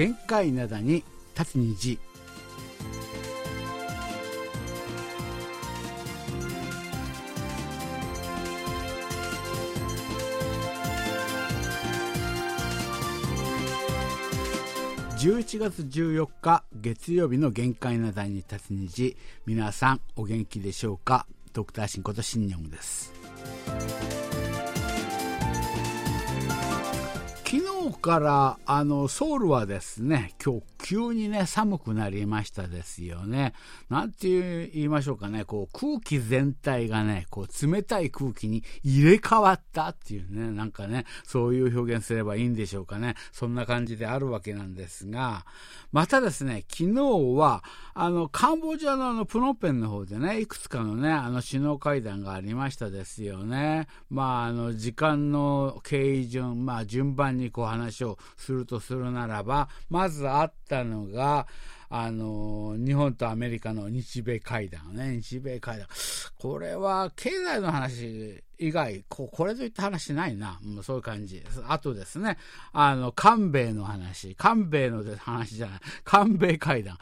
限界灘に立つ虹。11月14日月曜日の限界な台に立つ虹。皆さんお元気でしょうか？ドクターシンことシンニョンです。昨日からあのソウルはですね今日急にね寒くなりましたですよね。なんて言いましょうかね、こう空気全体がね、こう冷たい空気に入れ替わったっていうね、なんかね、そういう表現すればいいんでしょうかね。そんな感じであるわけなんですが、またですね、昨日は、あの、カンボジアのあの、プノペンの方でね、いくつかのね、あの、首脳会談がありましたですよね。まあ、あの、時間の経緯順、まあ、順番にこう話をするとするならば、まずあったたのが、あの、日本とアメリカの日米会談ね、日米会談。これは経済の話以外、ここれといった話ないな。もうそういう感じです。あとですね、あの、韓米の話、韓米の話じゃない、韓米会談。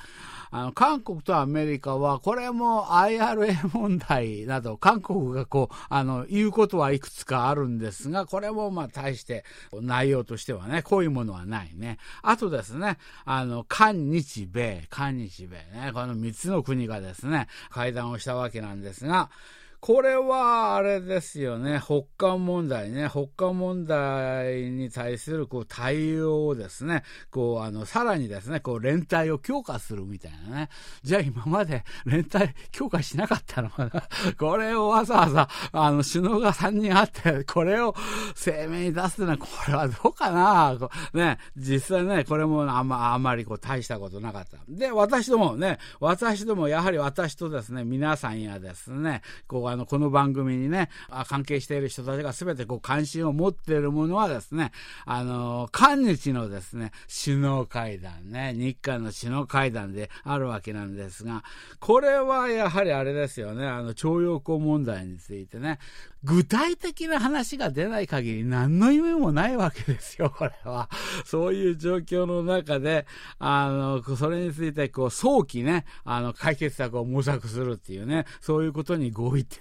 あの、韓国とアメリカは、これも IRA 問題など、韓国がこう、あの、言うことはいくつかあるんですが、これもまあ、大して、内容としてはね、こういうものはないね。あとですね、あの、韓日米、韓日米ね、この3つの国がですね、会談をしたわけなんですが、これは、あれですよね、北韓問題ね、北韓問題に対するこう対応をですね、こう、あの、さらにですね、こう、連帯を強化するみたいなね。じゃあ今まで連帯強化しなかったのかな。これをわざわざ、あの、首脳が3人あって、これを声明に出すのは、これはどうかな。ね、実際ね、これもあんま、あんまりこう、大したことなかった。で、私どもね、私ども、やはり私とですね、皆さんやですね、こう、あの、この番組にね、関係している人たちが全てこう関心を持っているものはですね、あの、韓日のですね、首脳会談ね、日韓の首脳会談であるわけなんですが、これはやはりあれですよね、あの、徴用工問題についてね、具体的な話が出ない限り何の意味もないわけですよ、これは。そういう状況の中で、あの、それについて、こう、早期ね、あの、解決策を模索するっていうね、そういうことに合意って、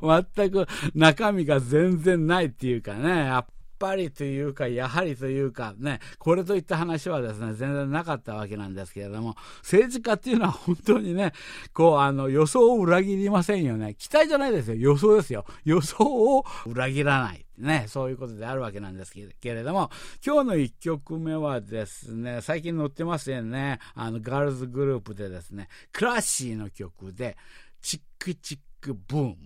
全く中身が全然ないっていうかね、やっぱりというか、やはりというか、ね、これといった話はですね、全然なかったわけなんですけれども、政治家っていうのは本当にね、こう、あの、予想を裏切りませんよね。期待じゃないですよ。予想ですよ。予想を裏切らない。ね、そういうことであるわけなんですけれども、今日の1曲目はですね、最近載ってますよね、あの、ガールズグループでですね、クラッシーの曲で、チックチックブーム。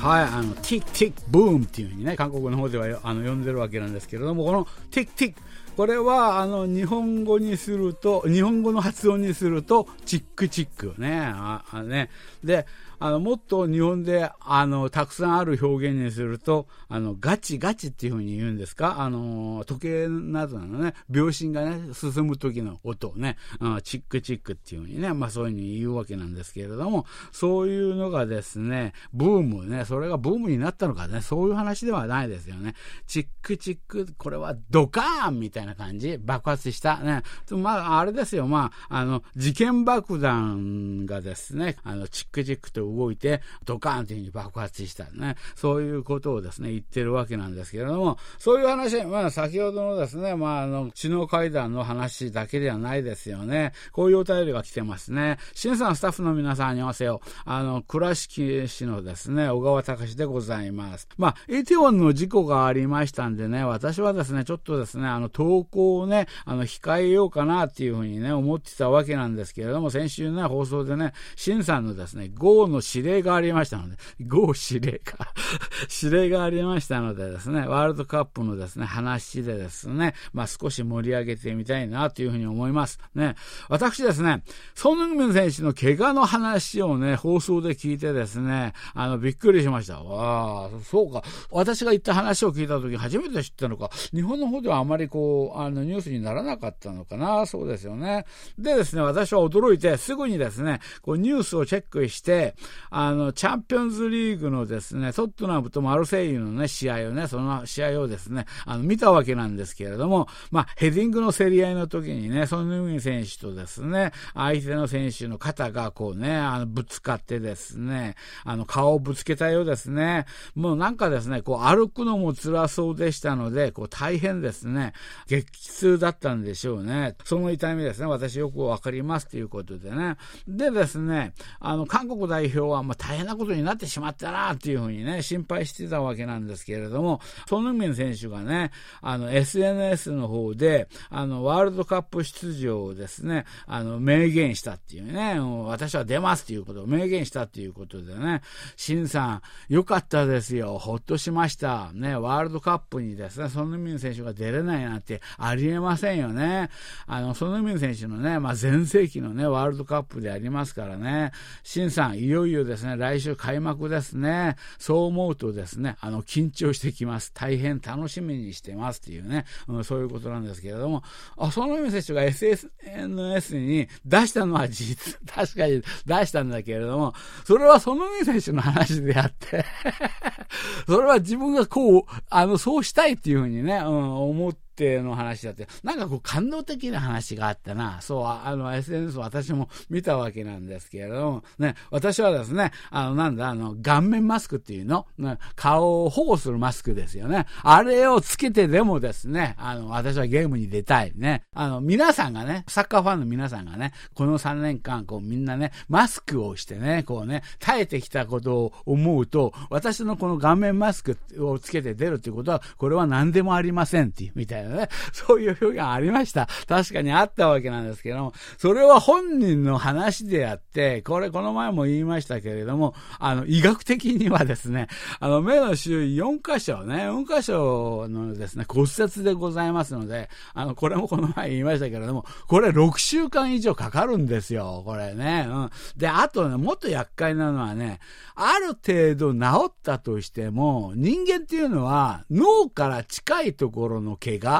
はい、あの、ティックティックブームっていうふうにね、韓国の方ではあの呼んでるわけなんですけれども、このティックティック、これはあの日本語にすると、日本語の発音にすると、チックチックね。ああねで、あの、もっと日本で、あの、たくさんある表現にすると、あの、ガチガチっていうふうに言うんですか？あの、時計などのね、秒針がね、進む時の音をね、うん、チックチックっていうふうにね、まあそういうふうに言うわけなんですけれども、そういうのがですね、ブームね、それがブームになったのかね、そういう話ではないですよね。チックチック、これはドカーンみたいな感じ、爆発したね。まあ、あれですよ、まあ、あの、事件爆弾がですね、あの、チックチックと動いて、ドカーンというふうに爆発したね。そういうことをですね、言ってるわけなんですけれども、そういう話、まあ先ほどのですね、まああの、首脳会談の話だけではないですよね。こういうお便りが来てますね。新さんスタッフの皆さんに合わせよう。あの、倉敷市のですね、小川隆でございます。まあ、イテウォンの事故がありましたんでね、私はですね、ちょっとですね、あの、投稿をね、あの、控えようかなっていうふうにね、思ってたわけなんですけれども、先週ね、放送でね、新さんのですね、GO のの指令がありましたので、ゴー指令か 指令がありましたのでですね、ワールドカップのですね、話でですね、まあ少し盛り上げてみたいなというふうに思います。ね。私ですね、ソン・ヌンミン選手の怪我の話をね、放送で聞いてですね、あの、びっくりしました。わあ、そうか。私が言った話を聞いた時初めて知ったのか、日本の方ではあまりこう、あの、ニュースにならなかったのかな、そうですよね。でですね、私は驚いて、すぐにですね、こう、ニュースをチェックして、あの、チャンピオンズリーグのですね、トットナムとマルセイユのね、試合をね、その試合をですね、あの、見たわけなんですけれども、まあ、ヘディングの競り合いの時にね、ソン・ヌミ選手とですね、相手の選手の肩がこうね、あの、ぶつかってですね、あの、顔をぶつけたようですね。もうなんかですね、こう、歩くのも辛そうでしたので、こう、大変ですね、激痛だったんでしょうね。その痛みですね、私よくわかりますということでね。でですね、あの、韓国代表は、まあ、大変なことになってしまったな、っていうふうにね、心配してたわけなんですけれども、ソヌミン選手がね、あの、SNS の方で、あの、ワールドカップ出場をですね、あの、明言したっていうね、私は出ますっていうことを明言したっていうことでね、シンさん、よかったですよ。ほっとしました。ね、ワールドカップにですね、ソヌミン選手が出れないなんてありえませんよね。あの、ソヌミン選手のね、まあ、前世紀のね、ワールドカップでありますからね、シンさん、いよいよですね、来週開幕ですね。そう思うとですね、あの、緊張してきます。大変楽しみにしてますっていうね、うん、そういうことなんですけれども、あ、ソヌミン選手が SNS に出したのは事実、確かに出したんだけれども、それはソヌミン選手の話であって。それは自分がこう、あの、そうしたいっていうふうにね、うん、思って、定の話だって、なんかこう感動的な話があったな。そう、あの SNS 私も見たわけなんですけれども、ね、私はですね、あのなんだ、あの顔面マスクっていうの、ね、顔を保護するマスクですよね。あれをつけてでもですね、あの、私はゲームに出たいね。あの、皆さんがね、サッカーファンの皆さんがね、この3年間、こうみんなね、マスクをしてね、こうね、耐えてきたことを思うと、私のこの顔面マスクをつけて出るっていうことは、これは何でもありませんっていうみたいなね、そういう表現ありました。確かにあったわけなんですけども、それは本人の話であって、これこの前も言いましたけれども、あの、医学的にはですね、あの、目の周囲4箇所ね、4箇所のですね、骨折でございますので、あの、これもこの前言いましたけれども、これ6週間以上かかるんですよ、これね。うん。で、あとね、もっと厄介なのはね、ある程度治ったとしても、人間っていうのは脳から近いところの怪我、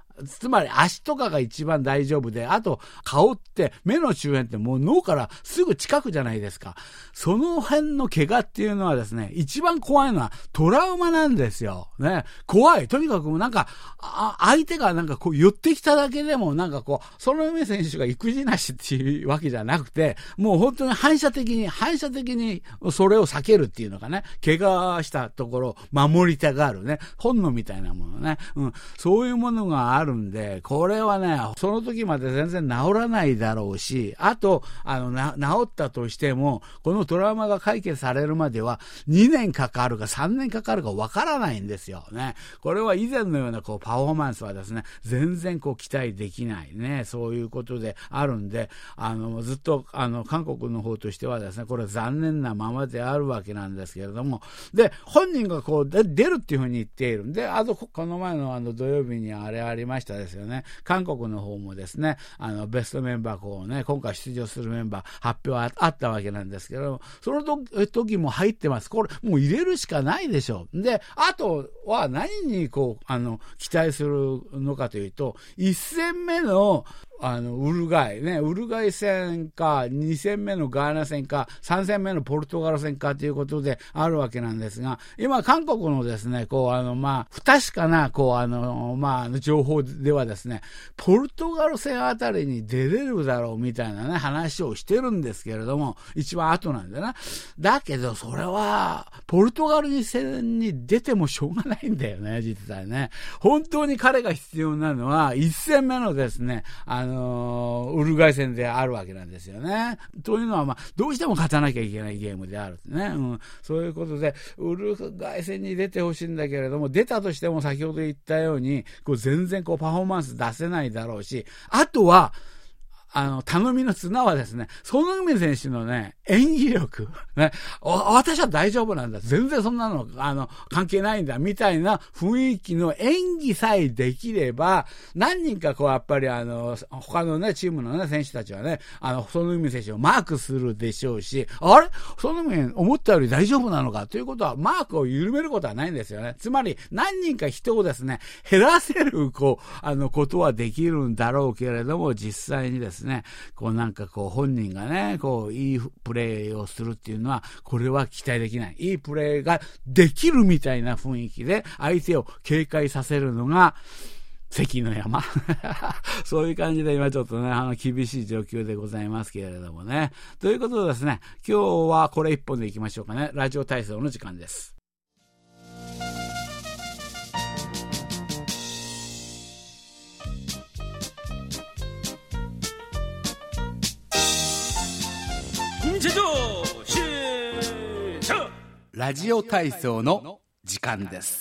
つまり足とかが一番大丈夫で、あと顔って目の周辺ってもう脳からすぐ近くじゃないですか。その辺の怪我っていうのはですね、一番怖いのはトラウマなんですよ。ね。怖い。とにかくもうなんか、相手がなんかこう寄ってきただけでもなんかこう、その上選手が育児なしっていうわけじゃなくて、もう本当に反射的に、反射的にそれを避けるっていうのかね。怪我したところを守りたがるね。本能みたいなものね。うん。そういうものがあるんで、これはね、その時まで全然治らないだろうし、あと、あの、治ったとしても、このトラウマが解決されるまでは2年かかるか3年かかるかわからないんですよね。これは以前のようなこうパフォーマンスはですね、全然こう期待できないね、そういうことであるんで、あの、ずっと、あの、韓国の方としてはですね、これ残念なままであるわけなんですけれども、で、本人がこう、出るっていうふうに言っているんで、あと、この前のあの土曜日にあれありまましたですよね。韓国の方もですね、あの、ベストメンバーこうね、今回出場するメンバー発表あったわけなんですけど、その時も入ってます。これ、もう入れるしかないでしょう。で、あとは何にこう、あの、期待するのかというと、1戦目のあの、ウルガイね、ウルガイ戦か、2戦目のガーナ戦か、3戦目のポルトガル戦かということであるわけなんですが、今、韓国のですね、こう、あの、まあ、不確かな、こう、あの、まあ、情報ではですね、ポルトガル戦あたりに出れるだろうみたいなね、話をしてるんですけれども、一番後なんだな。だけど、それは、ポルトガル戦に出てもしょうがないんだよね、実際ね。本当に彼が必要なのは、1戦目のですね、あの、のウルグアイ戦であるわけなんですよね。というのは、まあ、どうしても勝たなきゃいけないゲームであるね。うん、そういうことで、ウルグアイ戦に出てほしいんだけれども、出たとしても先ほど言ったように、こう全然こうパフォーマンス出せないだろうし、あとは、あの、頼みの綱はですね、ソノグミ選手のね、演技力。ね、私は大丈夫なんだ。全然そんなの、あの、関係ないんだ。みたいな雰囲気の演技さえできれば、何人かこう、やっぱりあの、他のね、チームのね、選手たちはね、あの、ソノグミ選手をマークするでしょうし、あれ？ソノグミ思ったより大丈夫なのか？ということは、マークを緩めることはないんですよね。つまり、何人か人をですね、減らせる、こう、あの、ことはできるんだろうけれども、実際にですね、ねこうなんかこう本人がね、こういいプレーをするっていうのは、これは期待できない。いいプレーができるみたいな雰囲気で相手を警戒させるのが、関の山 そういう感じで今ちょっとね、あの、厳しい状況でございますけれどもね。ということでですね、今日はこれ一本でいきましょうかね。ラジオ体操の時間です。ラジオ体操の時間です。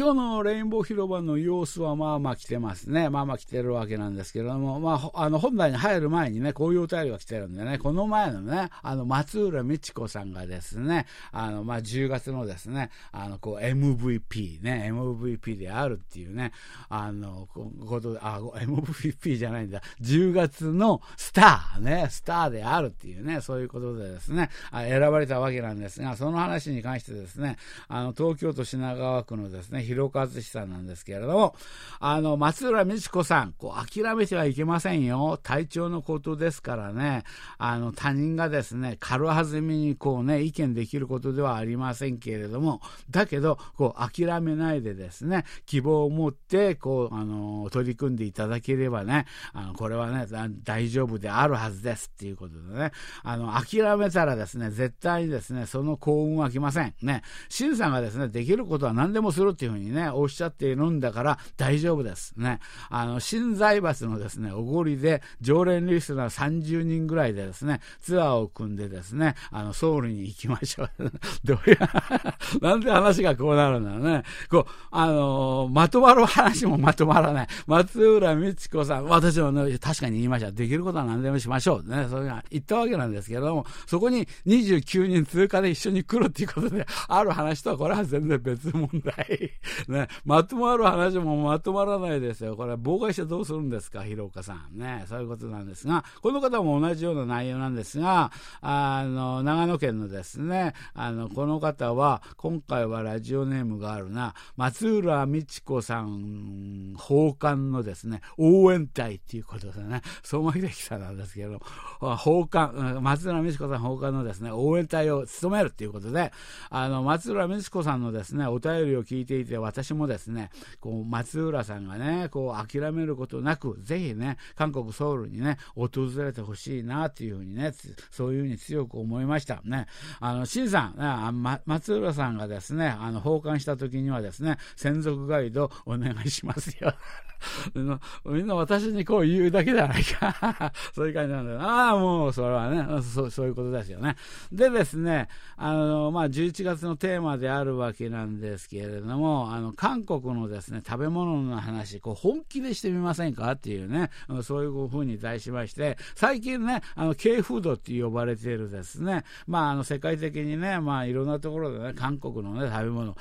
今日のレインボー広場の様子はまあまあ来てますね。まあまあ来てるわけなんですけれども、まあ、あの、本題に入る前にね、こういうお便りが来てるんでね、この前のね、あの、松浦美智子さんがですね、あの、まあ、10月のですね、あの、こう、MVP ね、MVP であるっていうね、あの、こと、あ、MVP じゃないんだ、10月のスターね、スターであるっていうね、そういうことでですね、選ばれたわけなんですが、その話に関してですね、あの、東京都品川区のですね、広和志さんなんですけれども、あの、松浦美智子さん、こう、諦めてはいけませんよ。体調のことですからね、あの、他人がですね、軽はずみにこうね、意見できることではありませんけれども、だけど、こう、諦めないでですね、希望を持って、こう、あの、取り組んでいただければね、あの、これはね、大丈夫であるはずですっていうことでね、あの、諦めたらですね、絶対にですね、その幸運は来ません。ね、シンさんがですね、できることは何でもするっていうふうにね、おっしゃっているんだから大丈夫です。ね。あの、新財閥のですね、おごりで常連リスナー30人ぐらいでですね、ツアーを組んでですね、あの、ソウルに行きましょう。どうや、なんで話がこうなるんだろうね。こう、あのまとまる話もまとまらない。松浦美智子さん、私もね、確かに言いました。できることは何でもしましょう。ね、それが言ったわけなんですけれども、そこに29人通過で一緒に来るっていうことで、ある話とはこれは全然別問題。ね、まとまる話もまとまらないですよ。これ、妨害してどうするんですか、広岡さん。ね、そういうことなんですが、この方も同じような内容なんですが、あの、長野県のですね、あの、この方は、今回はラジオネームがあるな、松浦美智子さん、奉還のですね、応援隊っていうことでね、相馬秀樹さんなんですけど、奉還、松浦美智子さん奉還のですね、応援隊を務めるっていうことで、あの、松浦美智子さんのですね、お便りを聞いていて、私もですね、こう松浦さんがね、こう諦めることなく、ぜひね、韓国ソウルにね、訪れてほしいなっていうふうにね、そういうふうに強く思いました。ね、あの、新さん、あ、松浦さんがですね、あの、奉還した時にはですね、専属ガイドお願いしますよ。みんな私にこう言うだけじゃないか そういう感じなんだよ。ああ、もうそれはねそ、そういうことですよね。でですね、あの、まあ、11月のテーマであるわけなんですけれども、あの、韓国のですね、食べ物の話、こう、本気でしてみませんかっていうね、そういうふうに題しまして、最近ね、あの、K フードって呼ばれているですね、まあ、あの、世界的にね、まあ、いろんなところでね、韓国のね、食べ物、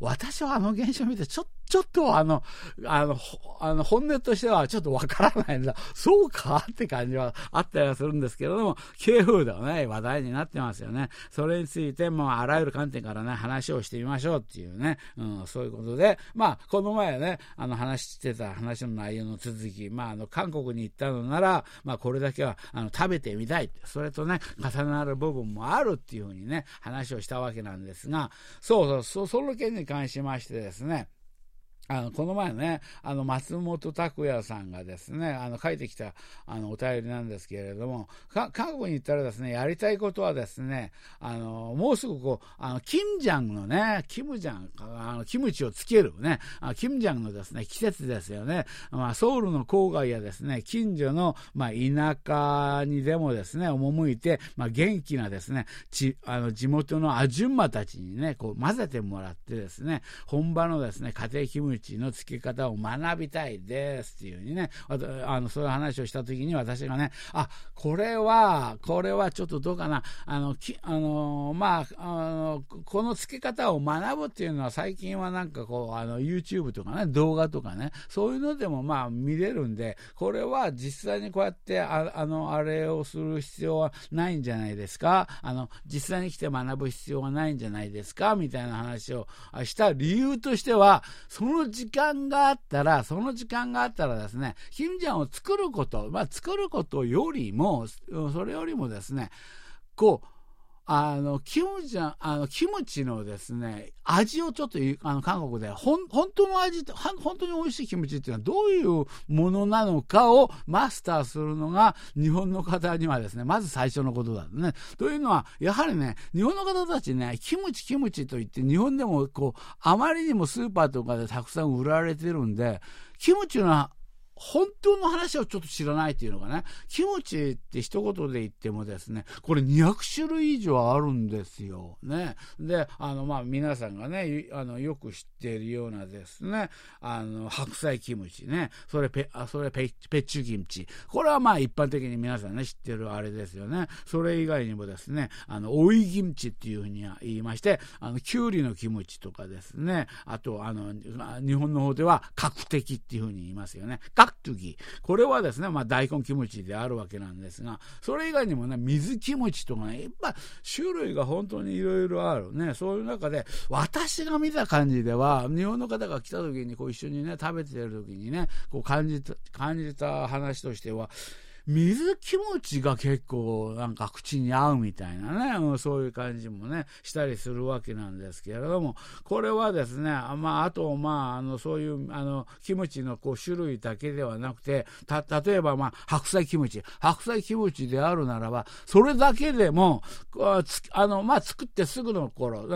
私はあの現象を見て、ちょっとちょっとあの、あの、あの本音としてはちょっとわからないんだ。そうかって感じはあったりはするんですけれども、K フードね、話題になってますよね。それについて、まあ、あらゆる観点からね、話をしてみましょうっていうね、うん、そういうことで、まあ、この前ね、あの、話してた話の内容の続き、まあ、あの、韓国に行ったのなら、まあ、これだけは、あの、食べてみたい。それとね、重なる部分もあるっていうふうにね、話をしたわけなんですが、そうそう、そその件に関しましてですね、あのこの前ね、あの松本拓也さんがですね、あの書いてきたあのお便りなんですけれども、韓国に行ったらですね、やりたいことはですね、あのもうすぐこう、あのキムジャンのね、キムジャン、あのキムチをつけるね、あキムジャンのですね、季節ですよね。まあ、ソウルの郊外やですね、近所の、まあ、田舎にでもですね、赴いて、まあ、元気なですね、ちあの地元のアジュンマたちにね、こう混ぜてもらってですね、本場のですね、家庭キムチチのつけ方を学びたいですっていうふうにね、あの、そういう話をした時に私がね、あ、これは、これはちょっとどうかな、あの、きあの、まあ、あの、このつけ方を学ぶっていうのは最近はなんかこう、あの、YouTube とかね、動画とかね、そういうのでもまあ見れるんで、これは実際にこうやってあ、あの、あれをする必要はないんじゃないですか、あの、実際に来て学ぶ必要はないんじゃないですか、みたいな話をした理由としては、その時間があったら、その時間があったらですね、キムジャンを作ること、まあ作ることよりも、それよりもですね、こう、あの、キムチあの、キムチのですね、味をちょっと、あの、韓国で、ほん、本当の味って、本当に美味しいキムチっていうのはどういうものなのかをマスターするのが、日本の方にはですね、まず最初のことだね。というのは、やはりね、日本の方たちね、キムチキムチと言って、日本でもこう、あまりにもスーパーとかでたくさん売られてるんで、キムチの本当の話をちょっと知らないっていうのがね、キムチって一言で言ってもですね、これ200種類以上あるんですよ。ね。で、あの、まあ、皆さんがね、あの、よく知っているようなですね、あの、白菜キムチね、それペ、あそれペペッチュキムチ。これはまあ、一般的に皆さんね、知ってるあれですよね。それ以外にもですね、あの、オイキムチっていうふうには言いまして、あの、キュウリのキムチとかですね、あと、あの、日本の方では角的っていうふうに言いますよね。角トゥギ。これはですね、まあ、大根キムチであるわけなんですが、それ以外にもね、水キムチとかね、いっぱ種類が本当にいろいろあるね。そういう中で、私が見た感じでは、日本の方が来た時にこう一緒にね、食べてる時にね、こう感じた、感じた話としては、水気持ちが結構なんか口に合うみたいなね、そういう感じもね、したりするわけなんですけれども、これはですね、まあ、あと、まあ、あの、そういう、あの、キムチのこう種類だけではなくて、た、例えば、まあ、白菜キムチ。白菜キムチであるならば、それだけでも、あの、まあ、作ってすぐの頃、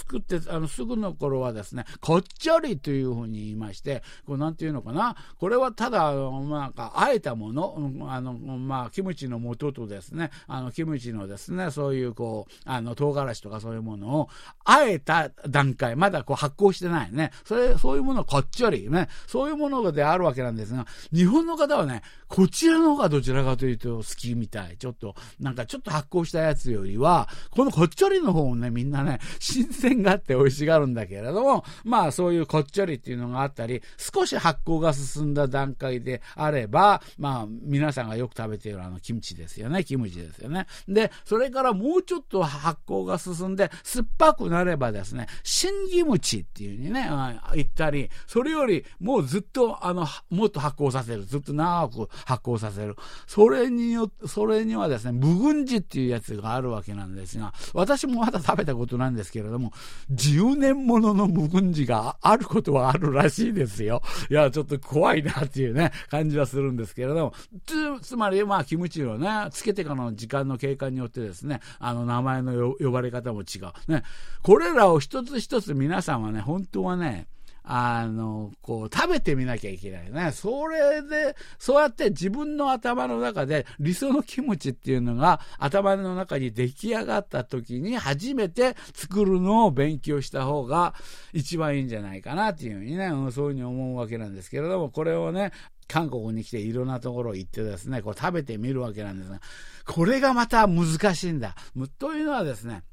作ってあのすぐの頃はですね、こっちょりというふうに言いまして、こうなんていうのかな、これはただ、まあ、あえたもの、あの、まあ、キムチの素とですね、あの、キムチのですね、そういうこう、あの、唐辛子とかそういうものを、あえた段階、まだこう発酵してないね。それ、そういうものこっちよりね、そういうものであるわけなんですが、日本の方はね、こちらの方がどちらかというと好きみたい。ちょっと、なんかちょっと発酵したやつよりは、このこっちょりの方をね、みんなね、新鮮があって美味しがるんだけれども、まあそういうこっちょりっていうのがあったり、少し発酵が進んだ段階であれば、まあ皆さんがよく食べているあのキムチですよね。キムチですよね。で、それからもうちょっと発酵が進んで、酸っぱくなればですね、新キムチっていうにね、言ったり、それよりもうずっとあの、もっと発酵させる。ずっと長く発酵させる。それによ、それにはですね、無群児っていうやつがあるわけなんですが、私もまだ食べたことなんですけれども、10年ものの無群児があることはあるらしいですよ。いや、ちょっと怖いなっていうね、感じはするんですけれども、つ、つまり、まあ、キムチをね、つけてからの時間の経過によってですね、あの、名前の呼ばれ方も違う。ね、これらを一つ一つ皆さんはね、本当はね、あの、こう、食べてみなきゃいけないね。それで、そうやって自分の頭の中で理想のキムチっていうのが頭の中に出来上がった時に初めて作るのを勉強した方が一番いいんじゃないかなっていうふうにね、そういうふうに思うわけなんですけれども、これをね、韓国に来ていろんなところ行ってですね、こう食べてみるわけなんですが、これがまた難しいんだ。というのはですね、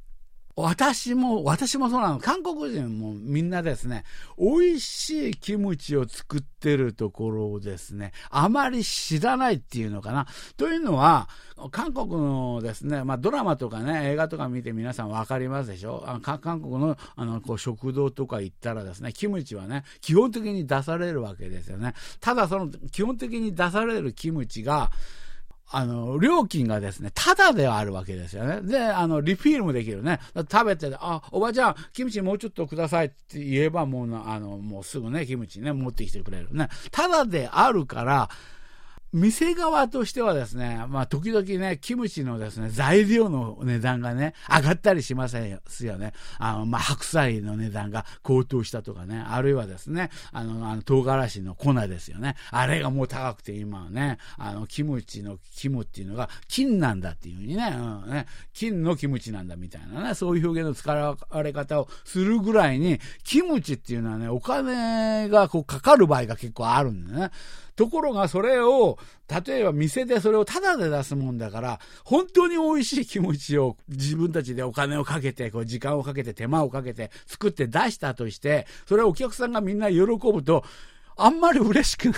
私も、私もそうなの。韓国人もみんなですね、美味しいキムチを作ってるところをですね、あまり知らないっていうのかな。というのは、韓国のですね、まあドラマとかね、映画とか見て皆さんわかりますでしょ？あ韓国のあのこう食堂とか行ったらですね、キムチはね、基本的に出されるわけですよね。ただその基本的に出されるキムチが、あの、料金がですね、ただではあるわけですよね。で、あの、リフィールもできるね。食べて、あ、おばちゃん、キムチもうちょっとくださいって言えば、もう、あの、もうすぐね、キムチね、持ってきてくれるね。ただであるから、店側としてはですね、まあ、時々ね、キムチのですね、材料の値段がね、上がったりしませんよね。あの、まあ、白菜の値段が高騰したとかね、あるいはですね、あの、あの唐辛子の粉ですよね。あれがもう高くて今はね、あの、キムチの肝っていうのが金なんだっていうふうにね、うん、ね、金のキムチなんだみたいなね、そういう表現の使われ方をするぐらいに、キムチっていうのはね、お金がこうかかる場合が結構あるんだよね。ところがそれを、例えば店でそれをタダで出すもんだから、本当に美味しい気持ちを自分たちでお金をかけて、こう時間をかけて、手間をかけて作って出したとして、それをお客さんがみんな喜ぶと、あんまり嬉しくない。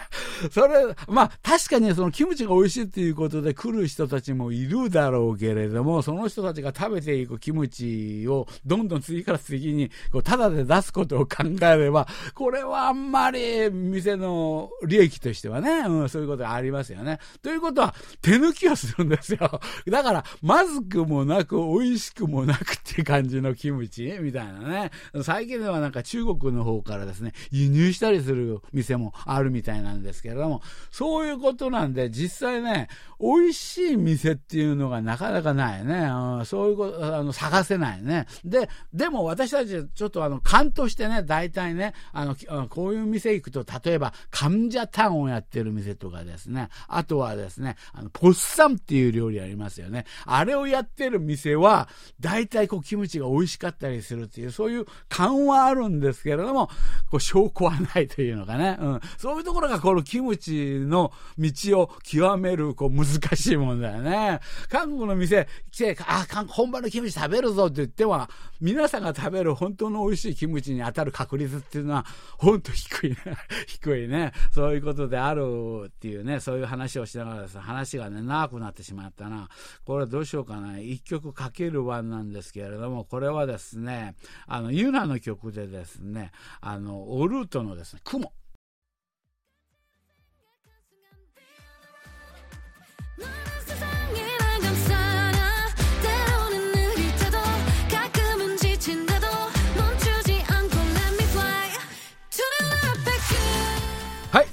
それ、まあ、確かにそのキムチが美味しいっていうことで来る人たちもいるだろうけれども、その人たちが食べていくキムチをどんどん次から次に、こう、ただで出すことを考えれば、これはあんまり店の利益としてはね、うん、そういうことがありますよね。ということは、手抜きをするんですよ。だから、まずくもなく、美味しくもなくって感じのキムチみたいなね。最近ではなんか中国の方からですね、輸入したりするする店もあるみたいなんですけれども、そういうことなんで、実際ね、美味しい店っていうのがなかなかないね。うん、そういうこと、あの、探せないね。で、でも私たちちょっとあの、勘としてね、大体ね、あの、こういう店行くと、例えば、カムジャタンをやってる店とかですね、あとはですね、あの、ポッサムっていう料理ありますよね。あれをやってる店は、大体こう、キムチが美味しかったりするっていう、そういう勘はあるんですけれども、こう、証拠はないとていうのかね。うん。そういうところがこのキムチの道を極める、こう、難しいもんだよね。韓国の店来て、あ、本場のキムチ食べるぞって言っては、皆さんが食べる本当の美味しいキムチに当たる確率っていうのは、本当低いね。低いね。そういうことであるっていうね、そういう話をしながらです話がね、長くなってしまったな。これどうしようかな。一曲かける版なんですけれども、これはですね、あの、ユナの曲でですね、あの、オルートのですね、雲。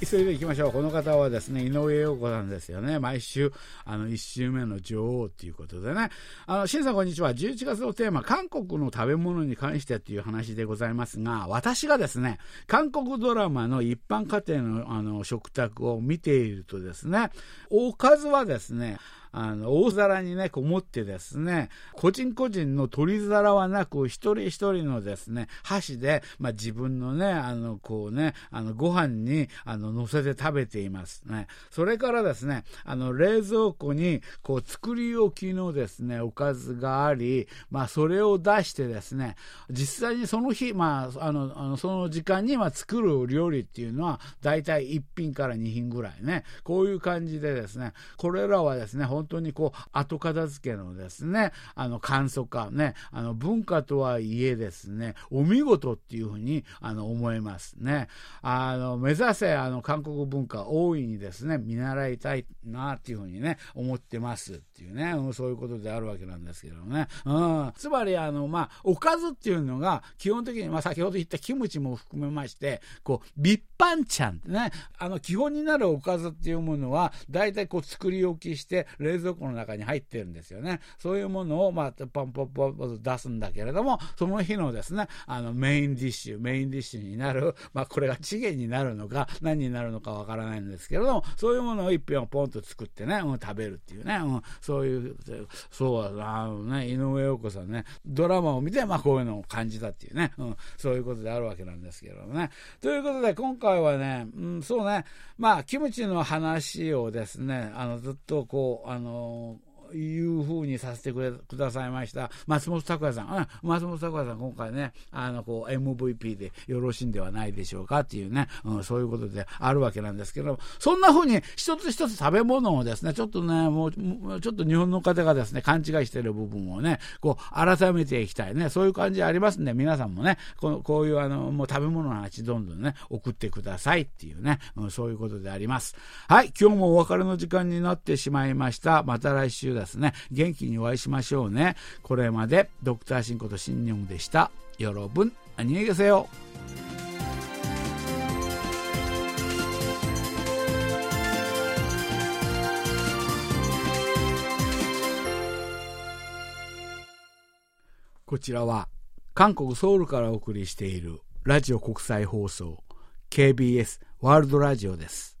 それでは行きましょう。この方はですね、井上陽子さんですよね。毎週、あの、1週目の女王ということでね。あの、しんさんこんにちは。11月のテーマ、韓国の食べ物に関してという話でございますが、私がですね、韓国ドラマの一般家庭のあの食卓を見ているとですね、おかずはですね、あの、大皿にね、こう持ってですね、個人個人の取り皿はなく、一人一人のですね、箸で、まあ、自分のね、あの、こうね、あの、ご飯に、あの、乗せて食べていますね。それからですね、あの、冷蔵庫に、こう、作り置きのですね、おかずがあり、まあ、それを出してですね、実際にその日、まあ、あの、あのその時間に、まあ、作る料理っていうのは、だいたい1品から2品ぐらいね、こういう感じでですね、これらはですね、本当にこう、後片付けのですね、あの、簡素化ね、あの、文化とはいえですね、お見事っていうふうに、あの、思いますね。あの、目指せ、あの、韓国文化、大いにですね、見習いたいなっていうふうにね、思ってますっていうね、うん、そういうことであるわけなんですけどね。うん。つまり、あの、まあ、おかずっていうのが、基本的に、まあ、先ほど言ったキムチも含めまして、こう、ビッパンちゃんってね、あの、基本になるおかずっていうものは、大体こう、作り置きして、冷蔵庫の中に入ってるんですよね。そういうものを、まあ、ポンポンポンと出すんだけれども、その日のですね、あの、メインディッシュ、メインディッシュになる、まあ、これがチゲになるのか、何になるのかわからないんですけれども、そういうものを一票ポンと作ってね、うん、食べるっていうね、うん、そういう、そうだあのね、井上陽子さんね、ドラマを見て、まあ、こういうのを感じたっていうね、うん、そういうことであるわけなんですけどもね。ということで、今回はね、うん、そうね、まあ、キムチの話をですね、あの、ずっとこう、あのいうふうにさせてくれくださいました。松本拓也さん、うん、松本拓也さん、今回ね、あのこう MVP でよろしいんではないでしょうかっていうね、うん、そういうことであるわけなんですけど、そんなふうに一つ一つ食べ物をですね、ちょっとね、もうちょっと日本の方がですね、勘違いしてる部分をね、こう改めていきたいね、そういう感じありますんで、皆さんもね、このこういうあのもう食べ物の話、どんどんね、送ってくださいっていうね、うん、そういうことであります。はい、今日もお別れの時間になってしまいました。また来週ですね、元気にお会いしましょうね。これまで、ドクターシンことシンニョムでした。よろぶん、あにげせよ。こちらは韓国ソウルからお送りしているラジオ国際放送 KBS ワールドラジオです。